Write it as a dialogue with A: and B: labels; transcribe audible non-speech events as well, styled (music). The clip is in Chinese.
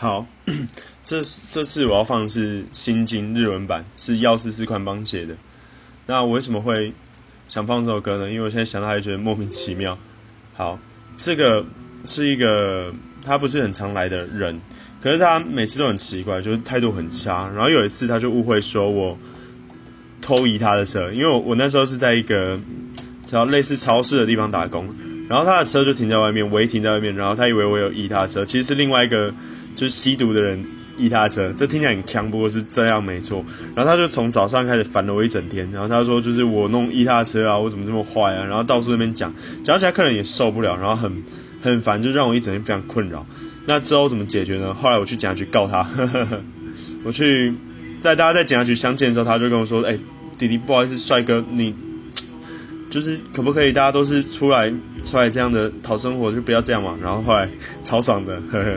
A: 好，(clears throat) 这这次我要放的是《心经》日文版，是药师寺宽邦写的。那我为什么会想放这首歌呢？因为我现在想到还觉得莫名其妙。好，这个是一个他不是很常来的人，可是他每次都很奇怪，就是态度很差。然后有一次他就误会说我偷移他的车，因为我我那时候是在一个叫类似超市的地方打工。然后他的车就停在外面，我一停在外面，然后他以为我有移他的车，其实是另外一个就是吸毒的人移他车，这听起来很强，不过是这样没错。然后他就从早上开始烦了我一整天，然后他说就是我弄移他车啊，我怎么这么坏啊，然后到处那边讲，讲起来客人也受不了，然后很很烦，就让我一整天非常困扰。那之后怎么解决呢？后来我去警察局告他，呵 (laughs) 呵我去在大家在警察局相见的时候，他就跟我说：“哎，弟弟，不好意思，帅哥，你。”就是可不可以大家都是出来出来这样的讨生活，就不要这样嘛。然后后来超爽的，呵呵。